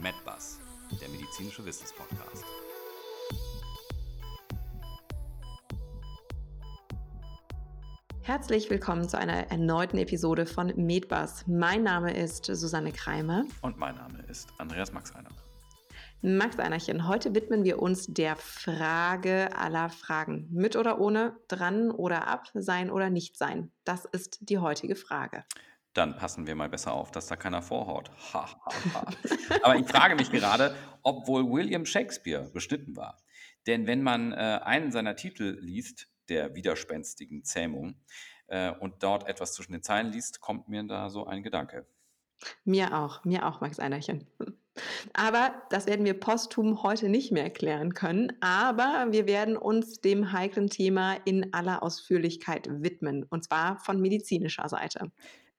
MedBus, der medizinische Wissenspodcast. Herzlich willkommen zu einer erneuten Episode von MedBus. Mein Name ist Susanne Kreimer. Und mein Name ist Andreas Maxeiner. Max Einerchen, heute widmen wir uns der Frage aller Fragen. Mit oder ohne, dran oder ab, sein oder nicht sein. Das ist die heutige Frage. Dann passen wir mal besser auf, dass da keiner vorhaut. Ha, ha, ha. Aber ich frage mich gerade, ob wohl William Shakespeare beschnitten war. Denn wenn man äh, einen seiner Titel liest, der widerspenstigen Zähmung, äh, und dort etwas zwischen den Zeilen liest, kommt mir da so ein Gedanke. Mir auch, mir auch, Max Einerchen. Aber das werden wir posthum heute nicht mehr erklären können. Aber wir werden uns dem heiklen Thema in aller Ausführlichkeit widmen. Und zwar von medizinischer Seite.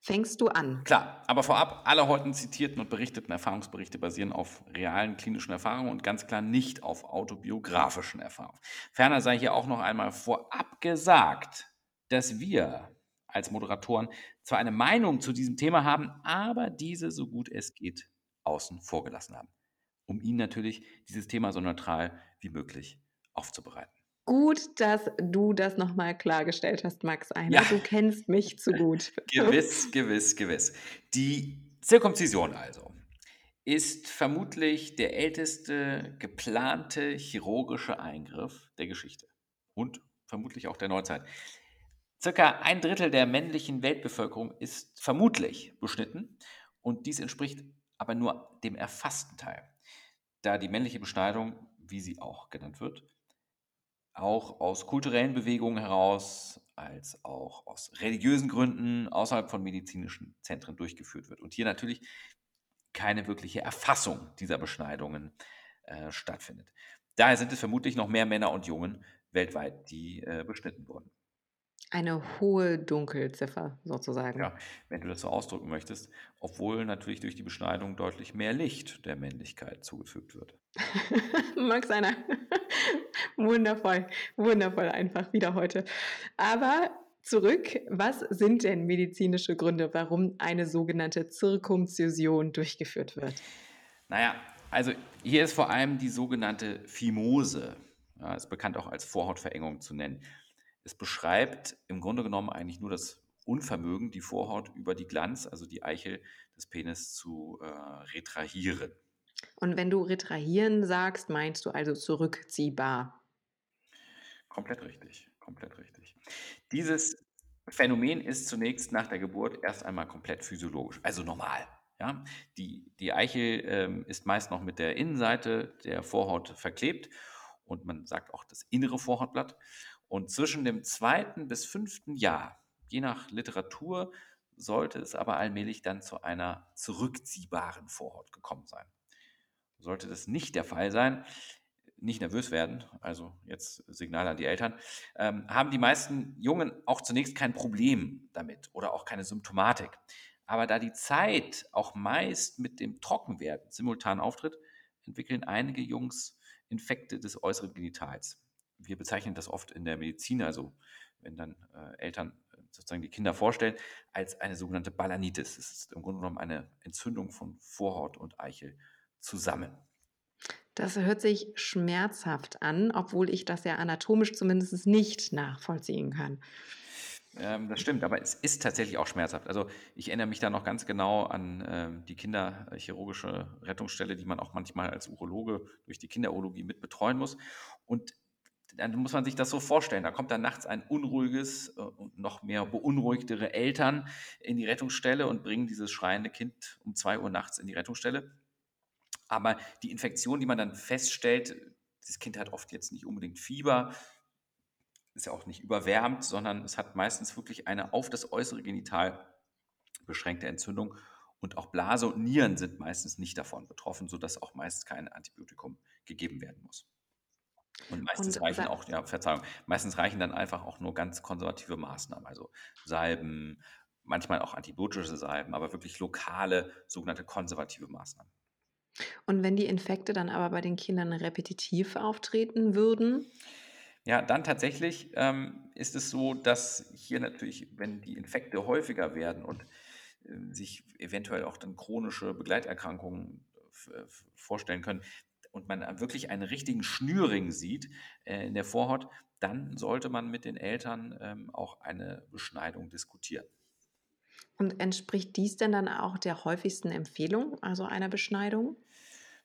Fängst du an? Klar, aber vorab, alle heute zitierten und berichteten Erfahrungsberichte basieren auf realen klinischen Erfahrungen und ganz klar nicht auf autobiografischen Erfahrungen. Ferner sei hier auch noch einmal vorab gesagt, dass wir als Moderatoren zwar eine Meinung zu diesem Thema haben, aber diese so gut es geht außen vor gelassen haben, um Ihnen natürlich dieses Thema so neutral wie möglich aufzubereiten. Gut, dass du das nochmal klargestellt hast, Max Einer. Ja. Du kennst mich zu gut. gewiss, gewiss, gewiss. Die Zirkumzision also ist vermutlich der älteste geplante chirurgische Eingriff der Geschichte und vermutlich auch der Neuzeit. Circa ein Drittel der männlichen Weltbevölkerung ist vermutlich beschnitten und dies entspricht aber nur dem erfassten Teil, da die männliche Beschneidung, wie sie auch genannt wird, auch aus kulturellen Bewegungen heraus, als auch aus religiösen Gründen außerhalb von medizinischen Zentren durchgeführt wird. Und hier natürlich keine wirkliche Erfassung dieser Beschneidungen äh, stattfindet. Daher sind es vermutlich noch mehr Männer und Jungen weltweit, die äh, beschnitten wurden. Eine hohe Dunkelziffer sozusagen. Ja, wenn du das so ausdrücken möchtest, obwohl natürlich durch die Beschneidung deutlich mehr Licht der Männlichkeit zugefügt wird. Max einer. wundervoll, wundervoll einfach wieder heute. Aber zurück, was sind denn medizinische Gründe, warum eine sogenannte Zirkumzision durchgeführt wird? Naja, also hier ist vor allem die sogenannte Phimose, ja, ist bekannt auch als Vorhautverengung zu nennen. Es beschreibt im Grunde genommen eigentlich nur das Unvermögen, die Vorhaut über die Glanz, also die Eichel des Penis zu äh, retrahieren. Und wenn du retrahieren sagst, meinst du also zurückziehbar? Komplett richtig, komplett richtig. Dieses Phänomen ist zunächst nach der Geburt erst einmal komplett physiologisch, also normal. Ja? Die, die Eichel ähm, ist meist noch mit der Innenseite der Vorhaut verklebt und man sagt auch das innere Vorhautblatt. Und zwischen dem zweiten bis fünften Jahr, je nach Literatur, sollte es aber allmählich dann zu einer zurückziehbaren Vorhaut gekommen sein. Sollte das nicht der Fall sein, nicht nervös werden, also jetzt Signal an die Eltern, ähm, haben die meisten Jungen auch zunächst kein Problem damit oder auch keine Symptomatik. Aber da die Zeit auch meist mit dem Trockenwerden simultan auftritt, entwickeln einige Jungs Infekte des äußeren Genitals wir bezeichnen das oft in der Medizin, also wenn dann äh, Eltern äh, sozusagen die Kinder vorstellen, als eine sogenannte Balanitis. Das ist im Grunde genommen eine Entzündung von Vorhaut und Eichel zusammen. Das hört sich schmerzhaft an, obwohl ich das ja anatomisch zumindest nicht nachvollziehen kann. Ähm, das stimmt, aber es ist tatsächlich auch schmerzhaft. Also ich erinnere mich da noch ganz genau an äh, die kinderchirurgische Rettungsstelle, die man auch manchmal als Urologe durch die Kinderurologie mit betreuen muss. Und dann muss man sich das so vorstellen. Da kommt dann nachts ein unruhiges äh, und noch mehr beunruhigtere Eltern in die Rettungsstelle und bringen dieses schreiende Kind um zwei Uhr nachts in die Rettungsstelle. Aber die Infektion, die man dann feststellt, das Kind hat oft jetzt nicht unbedingt Fieber, ist ja auch nicht überwärmt, sondern es hat meistens wirklich eine auf das äußere Genital beschränkte Entzündung. Und auch Blase und Nieren sind meistens nicht davon betroffen, sodass auch meist kein Antibiotikum gegeben werden muss. Und meistens und, reichen auch, ja, Verzeihung, meistens reichen dann einfach auch nur ganz konservative Maßnahmen, also Salben, manchmal auch antibiotische Salben, aber wirklich lokale, sogenannte konservative Maßnahmen. Und wenn die Infekte dann aber bei den Kindern repetitiv auftreten würden? Ja, dann tatsächlich ähm, ist es so, dass hier natürlich, wenn die Infekte häufiger werden und äh, sich eventuell auch dann chronische Begleiterkrankungen vorstellen können und man wirklich einen richtigen Schnürring sieht äh, in der Vorhaut, dann sollte man mit den Eltern ähm, auch eine Beschneidung diskutieren. Und entspricht dies denn dann auch der häufigsten Empfehlung, also einer Beschneidung?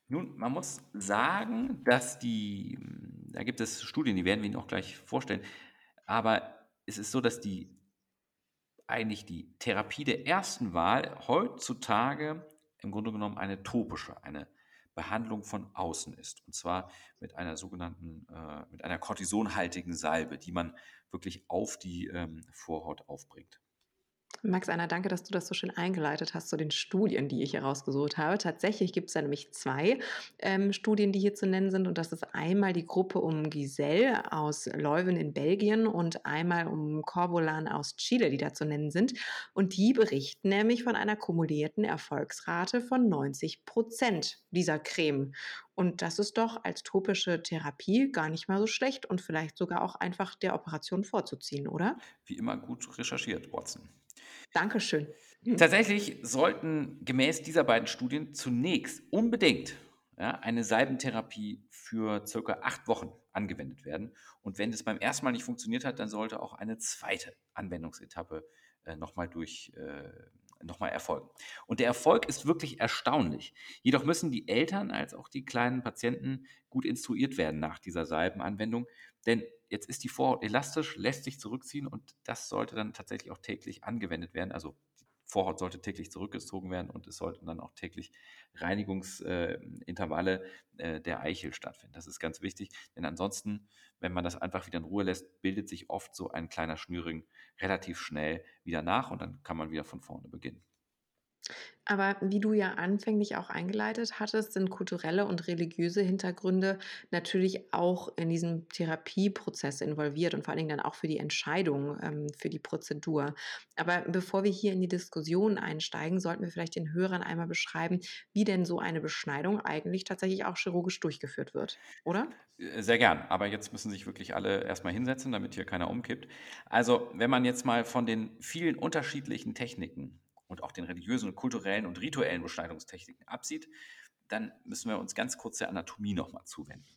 Nun, man muss sagen, dass die, da gibt es Studien, die werden wir Ihnen auch gleich vorstellen, aber es ist so, dass die eigentlich die Therapie der ersten Wahl heutzutage im Grunde genommen eine topische, eine Behandlung von außen ist. Und zwar mit einer sogenannten, äh, mit einer kortisonhaltigen Salbe, die man wirklich auf die ähm, Vorhaut aufbringt. Max Anna, danke, dass du das so schön eingeleitet hast zu den Studien, die ich herausgesucht habe. Tatsächlich gibt es da nämlich zwei ähm, Studien, die hier zu nennen sind. Und das ist einmal die Gruppe um Giselle aus Leuven in Belgien und einmal um Corbolan aus Chile, die da zu nennen sind. Und die berichten nämlich von einer kumulierten Erfolgsrate von 90 Prozent dieser Creme. Und das ist doch als topische Therapie gar nicht mal so schlecht und vielleicht sogar auch einfach der Operation vorzuziehen, oder? Wie immer gut recherchiert, Watson. Dankeschön. Hm. Tatsächlich sollten gemäß dieser beiden Studien zunächst unbedingt ja, eine Salbentherapie für circa acht Wochen angewendet werden. Und wenn das beim ersten Mal nicht funktioniert hat, dann sollte auch eine zweite Anwendungsetappe äh, nochmal durch äh, nochmal erfolgen. Und der Erfolg ist wirklich erstaunlich. Jedoch müssen die Eltern als auch die kleinen Patienten gut instruiert werden nach dieser Salbenanwendung, denn Jetzt ist die Vorhaut elastisch, lässt sich zurückziehen und das sollte dann tatsächlich auch täglich angewendet werden. Also die Vorhaut sollte täglich zurückgezogen werden und es sollten dann auch täglich Reinigungsintervalle äh, der Eichel stattfinden. Das ist ganz wichtig, denn ansonsten, wenn man das einfach wieder in Ruhe lässt, bildet sich oft so ein kleiner Schnürring relativ schnell wieder nach und dann kann man wieder von vorne beginnen. Aber wie du ja anfänglich auch eingeleitet hattest, sind kulturelle und religiöse Hintergründe natürlich auch in diesem Therapieprozess involviert und vor allen Dingen dann auch für die Entscheidung, ähm, für die Prozedur. Aber bevor wir hier in die Diskussion einsteigen, sollten wir vielleicht den Hörern einmal beschreiben, wie denn so eine Beschneidung eigentlich tatsächlich auch chirurgisch durchgeführt wird, oder? Äh, sehr gern, aber jetzt müssen sich wirklich alle erstmal hinsetzen, damit hier keiner umkippt. Also, wenn man jetzt mal von den vielen unterschiedlichen Techniken und auch den religiösen und kulturellen und rituellen Beschneidungstechniken absieht, dann müssen wir uns ganz kurz der Anatomie nochmal zuwenden.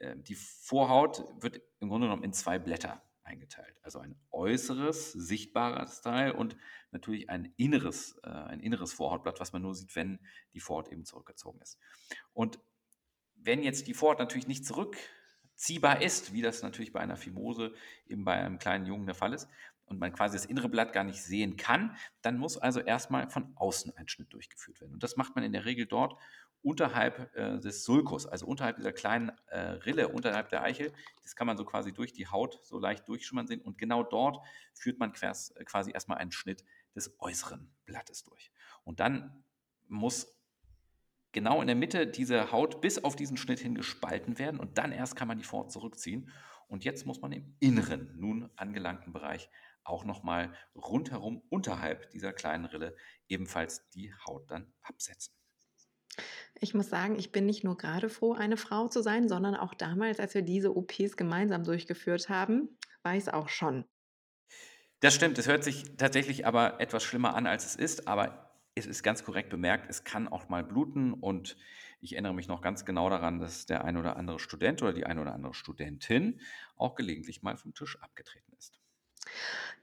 Ähm, die Vorhaut wird im Grunde genommen in zwei Blätter eingeteilt. Also ein äußeres, sichtbares Teil und natürlich ein inneres, äh, ein inneres Vorhautblatt, was man nur sieht, wenn die Vorhaut eben zurückgezogen ist. Und wenn jetzt die Vorhaut natürlich nicht zurückziehbar ist, wie das natürlich bei einer Fimose eben bei einem kleinen Jungen der Fall ist, und man quasi das innere Blatt gar nicht sehen kann, dann muss also erstmal von außen ein Schnitt durchgeführt werden. Und das macht man in der Regel dort unterhalb äh, des Sulcus, also unterhalb dieser kleinen äh, Rille, unterhalb der Eichel. Das kann man so quasi durch die Haut so leicht durchschimmern sehen. Und genau dort führt man quasi erstmal einen Schnitt des äußeren Blattes durch. Und dann muss genau in der Mitte diese Haut bis auf diesen Schnitt hin gespalten werden und dann erst kann man die Fort zurückziehen. Und jetzt muss man im inneren, nun angelangten Bereich auch nochmal rundherum unterhalb dieser kleinen Rille ebenfalls die Haut dann absetzen. Ich muss sagen, ich bin nicht nur gerade froh, eine Frau zu sein, sondern auch damals, als wir diese OPs gemeinsam durchgeführt haben, war ich es auch schon. Das stimmt, es hört sich tatsächlich aber etwas schlimmer an, als es ist, aber es ist ganz korrekt bemerkt, es kann auch mal bluten und ich erinnere mich noch ganz genau daran, dass der ein oder andere Student oder die ein oder andere Studentin auch gelegentlich mal vom Tisch abgetreten ist.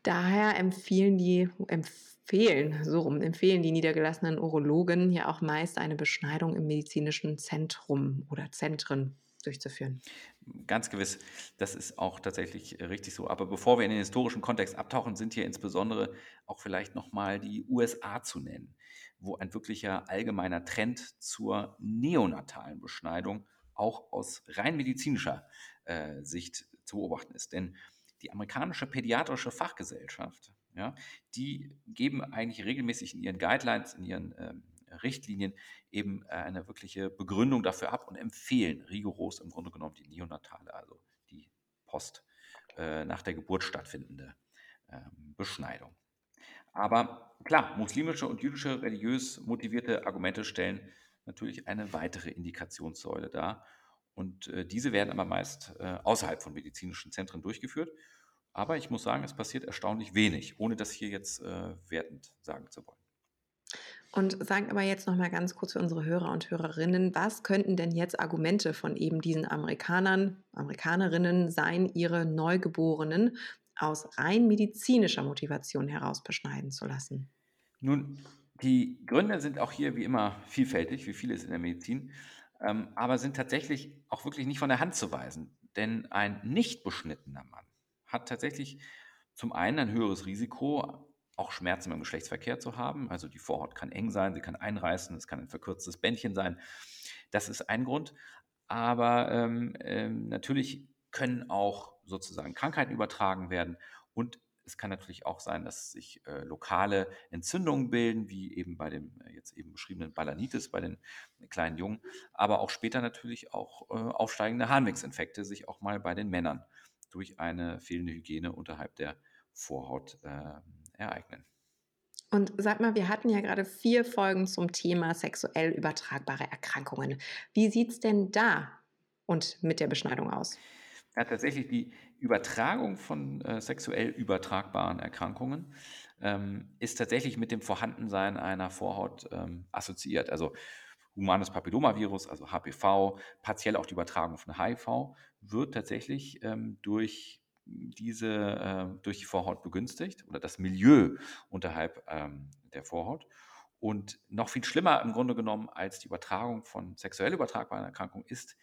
Daher empfehlen die, empfehlen, so rum, empfehlen die niedergelassenen Urologen ja auch meist eine Beschneidung im medizinischen Zentrum oder Zentren durchzuführen. Ganz gewiss, das ist auch tatsächlich richtig so. Aber bevor wir in den historischen Kontext abtauchen, sind hier insbesondere auch vielleicht nochmal die USA zu nennen, wo ein wirklicher allgemeiner Trend zur neonatalen Beschneidung auch aus rein medizinischer äh, Sicht zu beobachten ist. Denn die amerikanische pädiatrische Fachgesellschaft, ja, die geben eigentlich regelmäßig in ihren Guidelines, in ihren ähm, Richtlinien eben äh, eine wirkliche Begründung dafür ab und empfehlen rigoros im Grunde genommen die neonatale, also die Post äh, nach der Geburt stattfindende äh, Beschneidung. Aber klar, muslimische und jüdische religiös motivierte Argumente stellen natürlich eine weitere Indikationssäule dar. Und äh, diese werden aber meist äh, außerhalb von medizinischen Zentren durchgeführt. Aber ich muss sagen, es passiert erstaunlich wenig, ohne das hier jetzt äh, wertend sagen zu wollen. Und sag aber jetzt noch mal ganz kurz für unsere Hörer und Hörerinnen, was könnten denn jetzt Argumente von eben diesen Amerikanern, Amerikanerinnen sein, ihre Neugeborenen aus rein medizinischer Motivation heraus beschneiden zu lassen? Nun, die Gründe sind auch hier wie immer vielfältig, wie vieles in der Medizin, ähm, aber sind tatsächlich auch wirklich nicht von der Hand zu weisen. Denn ein nicht beschnittener Mann hat tatsächlich zum einen ein höheres Risiko, auch Schmerzen beim Geschlechtsverkehr zu haben. Also die Vorhaut kann eng sein, sie kann einreißen, es kann ein verkürztes Bändchen sein. Das ist ein Grund. Aber ähm, ähm, natürlich können auch sozusagen Krankheiten übertragen werden und es kann natürlich auch sein, dass sich äh, lokale Entzündungen bilden, wie eben bei dem äh, jetzt eben beschriebenen Balanitis bei den kleinen Jungen, aber auch später natürlich auch äh, aufsteigende Harnwegsinfekte sich auch mal bei den Männern durch eine fehlende Hygiene unterhalb der Vorhaut ähm, ereignen. Und sag mal, wir hatten ja gerade vier Folgen zum Thema sexuell übertragbare Erkrankungen. Wie sieht es denn da und mit der Beschneidung aus? Ja, tatsächlich die Übertragung von äh, sexuell übertragbaren Erkrankungen ähm, ist tatsächlich mit dem Vorhandensein einer Vorhaut ähm, assoziiert. Also humanes Papillomavirus, also HPV, partiell auch die Übertragung von HIV, wird tatsächlich ähm, durch diese äh, durch die Vorhaut begünstigt oder das Milieu unterhalb ähm, der Vorhaut. Und noch viel schlimmer im Grunde genommen als die Übertragung von sexuell übertragbaren Erkrankungen ist,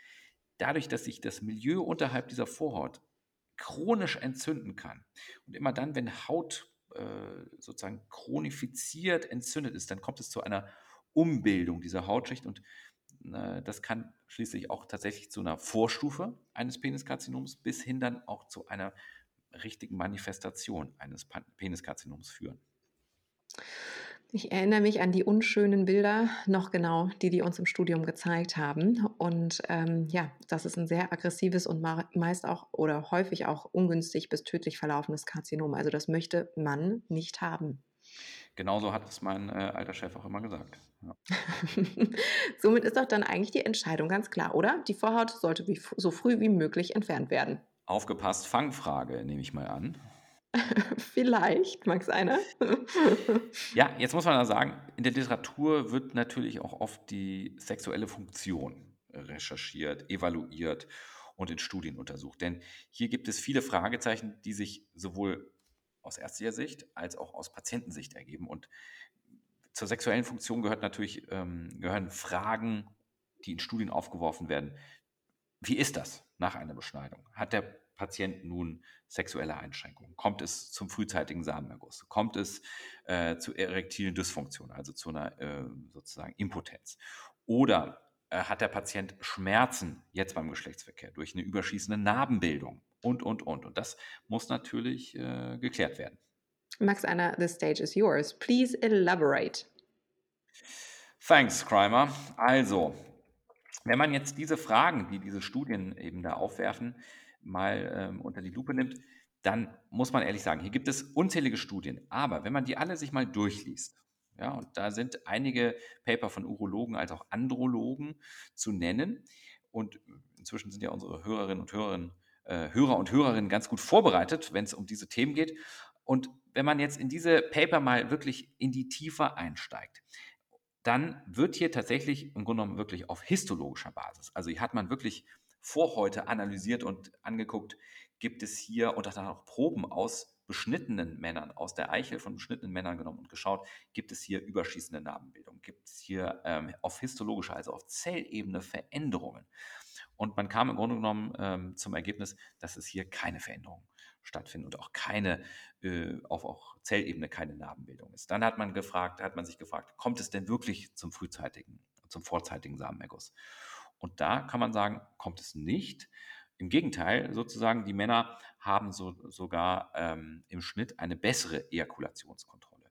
dadurch, dass sich das Milieu unterhalb dieser Vorhaut chronisch entzünden kann. Und immer dann, wenn Haut äh, sozusagen chronifiziert entzündet ist, dann kommt es zu einer Umbildung dieser Hautschicht und äh, das kann schließlich auch tatsächlich zu einer Vorstufe eines Peniskarzinoms bis hin dann auch zu einer richtigen Manifestation eines Peniskarzinoms führen. Ich erinnere mich an die unschönen Bilder noch genau, die die uns im Studium gezeigt haben. Und ähm, ja, das ist ein sehr aggressives und meist auch oder häufig auch ungünstig bis tödlich verlaufendes Karzinom. Also das möchte man nicht haben. Genauso hat es mein äh, alter Chef auch immer gesagt. Ja. Somit ist doch dann eigentlich die Entscheidung ganz klar, oder? Die Vorhaut sollte wie, so früh wie möglich entfernt werden. Aufgepasst, Fangfrage, nehme ich mal an. Vielleicht, mag es einer. ja, jetzt muss man da sagen, in der Literatur wird natürlich auch oft die sexuelle Funktion recherchiert, evaluiert und in Studien untersucht. Denn hier gibt es viele Fragezeichen, die sich sowohl aus ärztlicher Sicht als auch aus Patientensicht ergeben. Und zur sexuellen Funktion gehört natürlich, ähm, gehören Fragen, die in Studien aufgeworfen werden. Wie ist das nach einer Beschneidung? Hat der Patient nun sexuelle Einschränkungen? Kommt es zum frühzeitigen Samenerguss? Kommt es äh, zu erektilen Dysfunktionen, also zu einer äh, sozusagen Impotenz? Oder äh, hat der Patient Schmerzen jetzt beim Geschlechtsverkehr durch eine überschießende Narbenbildung? Und, und, und. Und das muss natürlich äh, geklärt werden. Max Anna, the stage is yours. Please elaborate. Thanks, Crimer. Also, wenn man jetzt diese Fragen, die diese Studien eben da aufwerfen, mal ähm, unter die Lupe nimmt, dann muss man ehrlich sagen, hier gibt es unzählige Studien. Aber wenn man die alle sich mal durchliest, ja, und da sind einige Paper von Urologen als auch Andrologen zu nennen. Und inzwischen sind ja unsere Hörerinnen und Hörerinnen, äh, Hörer und Hörerinnen ganz gut vorbereitet, wenn es um diese Themen geht. Und wenn man jetzt in diese Paper mal wirklich in die Tiefe einsteigt, dann wird hier tatsächlich im Grunde genommen wirklich auf histologischer Basis, also hier hat man wirklich Vorhäute analysiert und angeguckt, gibt es hier und dann auch Proben aus beschnittenen Männern, aus der Eichel von beschnittenen Männern genommen und geschaut, gibt es hier überschießende Narbenbildung, gibt es hier ähm, auf histologischer, also auf Zellebene Veränderungen. Und man kam im Grunde genommen ähm, zum Ergebnis, dass es hier keine Veränderungen stattfinden und auch keine, äh, auf auch Zellebene keine Narbenbildung ist. Dann hat man gefragt, hat man sich gefragt, kommt es denn wirklich zum frühzeitigen, zum vorzeitigen Samenerguss? Und da kann man sagen, kommt es nicht. Im Gegenteil, sozusagen, die Männer haben so, sogar ähm, im Schnitt eine bessere Ejakulationskontrolle.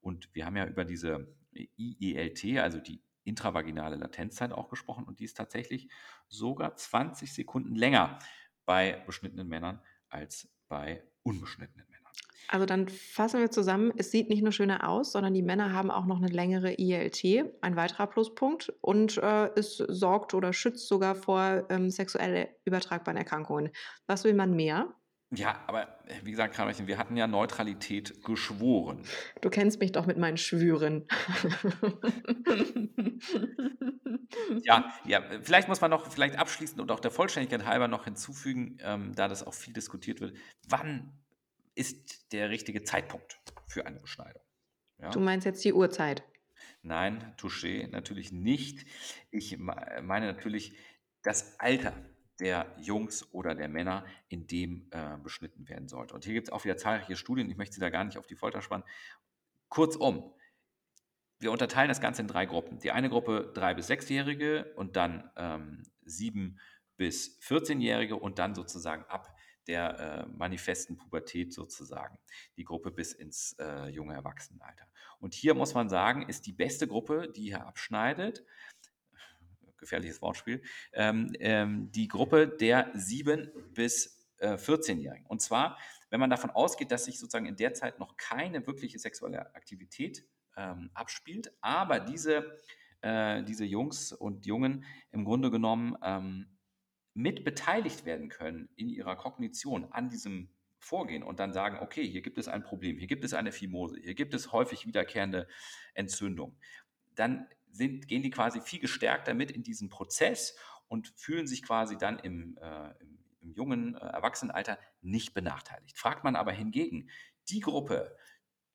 Und wir haben ja über diese IELT, also die intravaginale Latenzzeit auch gesprochen und die ist tatsächlich sogar 20 Sekunden länger bei beschnittenen Männern als bei unbeschnittenen Männern. Also dann fassen wir zusammen, es sieht nicht nur schöner aus, sondern die Männer haben auch noch eine längere ILT, ein weiterer Pluspunkt. Und äh, es sorgt oder schützt sogar vor ähm, sexuell übertragbaren Erkrankungen. Was will man mehr? Ja, aber äh, wie gesagt, Kramerchen, wir hatten ja Neutralität geschworen. Du kennst mich doch mit meinen Schwüren. Ja, ja, vielleicht muss man noch vielleicht abschließend und auch der Vollständigkeit halber noch hinzufügen, ähm, da das auch viel diskutiert wird, wann ist der richtige Zeitpunkt für eine Beschneidung? Ja? Du meinst jetzt die Uhrzeit? Nein, Touché, natürlich nicht. Ich meine natürlich das Alter der Jungs oder der Männer, in dem äh, beschnitten werden sollte. Und hier gibt es auch wieder zahlreiche Studien, ich möchte Sie da gar nicht auf die Folter spannen. Kurzum, wir unterteilen das Ganze in drei Gruppen. Die eine Gruppe drei bis sechsjährige und dann ähm, sieben bis 14-jährige und dann sozusagen ab der äh, manifesten Pubertät sozusagen die Gruppe bis ins äh, junge Erwachsenenalter. Und hier muss man sagen, ist die beste Gruppe, die hier abschneidet, gefährliches Wortspiel, ähm, ähm, die Gruppe der 7- bis äh, 14-Jährigen. Und zwar, wenn man davon ausgeht, dass sich sozusagen in der Zeit noch keine wirkliche sexuelle Aktivität ähm, abspielt, aber diese, äh, diese Jungs und Jungen im Grunde genommen ähm, mit beteiligt werden können in ihrer Kognition an diesem Vorgehen und dann sagen, okay, hier gibt es ein Problem, hier gibt es eine Phimose, hier gibt es häufig wiederkehrende Entzündung, dann sind, gehen die quasi viel gestärkter mit in diesen Prozess und fühlen sich quasi dann im, äh, im, im jungen äh, Erwachsenenalter nicht benachteiligt. Fragt man aber hingegen die Gruppe,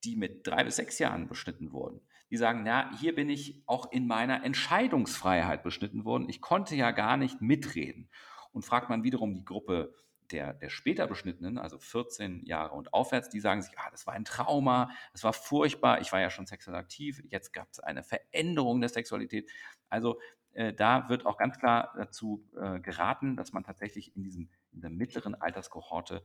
die mit drei bis sechs Jahren beschnitten wurden, die sagen, na, hier bin ich auch in meiner Entscheidungsfreiheit beschnitten worden. Ich konnte ja gar nicht mitreden. Und fragt man wiederum die Gruppe der, der später Beschnittenen, also 14 Jahre und aufwärts, die sagen sich, ah, das war ein Trauma, das war furchtbar, ich war ja schon sexuell aktiv, jetzt gab es eine Veränderung der Sexualität. Also äh, da wird auch ganz klar dazu äh, geraten, dass man tatsächlich in, diesem, in der mittleren Alterskohorte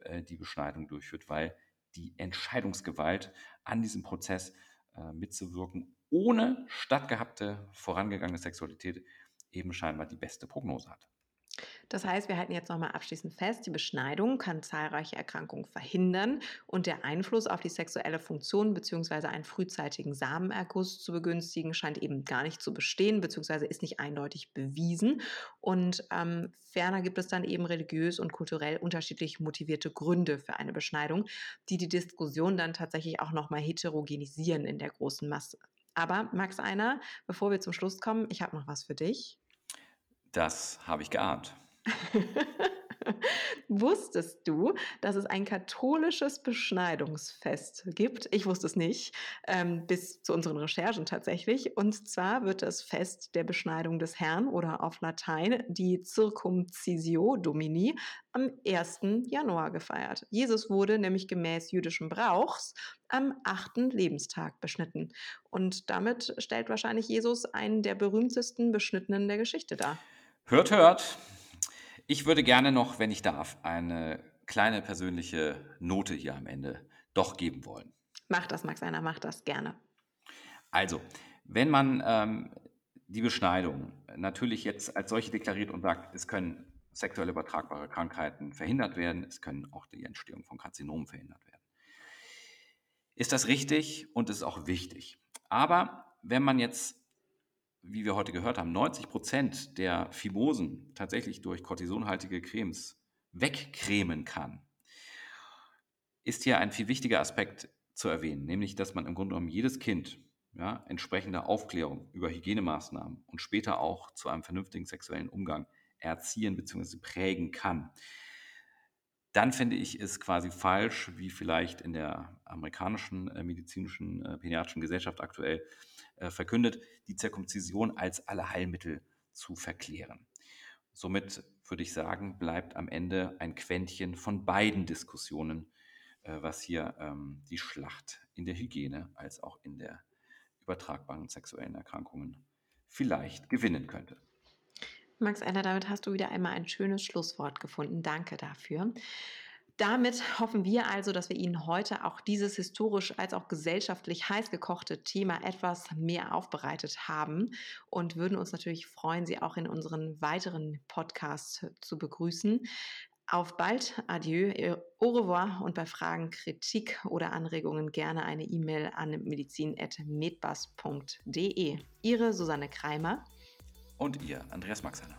äh, die Beschneidung durchführt, weil die Entscheidungsgewalt an diesem Prozess äh, mitzuwirken, ohne stattgehabte vorangegangene Sexualität eben scheinbar die beste Prognose hat. Das heißt, wir halten jetzt nochmal abschließend fest, die Beschneidung kann zahlreiche Erkrankungen verhindern und der Einfluss auf die sexuelle Funktion bzw. einen frühzeitigen Samenerguss zu begünstigen scheint eben gar nicht zu bestehen bzw. ist nicht eindeutig bewiesen. Und ähm, ferner gibt es dann eben religiös und kulturell unterschiedlich motivierte Gründe für eine Beschneidung, die die Diskussion dann tatsächlich auch nochmal heterogenisieren in der großen Masse. Aber Max Einer, bevor wir zum Schluss kommen, ich habe noch was für dich. Das habe ich geahnt. Wusstest du, dass es ein katholisches Beschneidungsfest gibt? Ich wusste es nicht, ähm, bis zu unseren Recherchen tatsächlich. Und zwar wird das Fest der Beschneidung des Herrn oder auf Latein die Circumcisio Domini am 1. Januar gefeiert. Jesus wurde nämlich gemäß jüdischem Brauchs am achten Lebenstag beschnitten. Und damit stellt wahrscheinlich Jesus einen der berühmtesten Beschnittenen der Geschichte dar. Hört, hört. Ich würde gerne noch, wenn ich darf, eine kleine persönliche Note hier am Ende doch geben wollen. Mach das, Max Einer, mach das gerne. Also, wenn man ähm, die Beschneidung natürlich jetzt als solche deklariert und sagt, es können sexuell übertragbare Krankheiten verhindert werden, es können auch die Entstehung von Karzinomen verhindert werden. Ist das richtig und ist auch wichtig. Aber wenn man jetzt wie wir heute gehört haben, 90 Prozent der Fimosen tatsächlich durch kortisonhaltige Cremes wegcremen kann, ist hier ein viel wichtiger Aspekt zu erwähnen, nämlich dass man im Grunde genommen jedes Kind ja, entsprechende Aufklärung über Hygienemaßnahmen und später auch zu einem vernünftigen sexuellen Umgang erziehen bzw. prägen kann. Dann finde ich es quasi falsch, wie vielleicht in der amerikanischen äh, medizinischen äh, pädiatrischen Gesellschaft aktuell äh, verkündet, die Zirkumzision als Allerheilmittel zu verklären. Somit würde ich sagen, bleibt am Ende ein Quäntchen von beiden Diskussionen, äh, was hier ähm, die Schlacht in der Hygiene als auch in der übertragbaren sexuellen Erkrankungen vielleicht gewinnen könnte. Max Eller, damit hast du wieder einmal ein schönes Schlusswort gefunden. Danke dafür. Damit hoffen wir also, dass wir Ihnen heute auch dieses historisch als auch gesellschaftlich heiß gekochte Thema etwas mehr aufbereitet haben und würden uns natürlich freuen, Sie auch in unseren weiteren Podcasts zu begrüßen. Auf bald, adieu, au revoir und bei Fragen, Kritik oder Anregungen gerne eine E-Mail an medizin.medbus.de. Ihre Susanne Kreimer und ihr Andreas Maxeiner.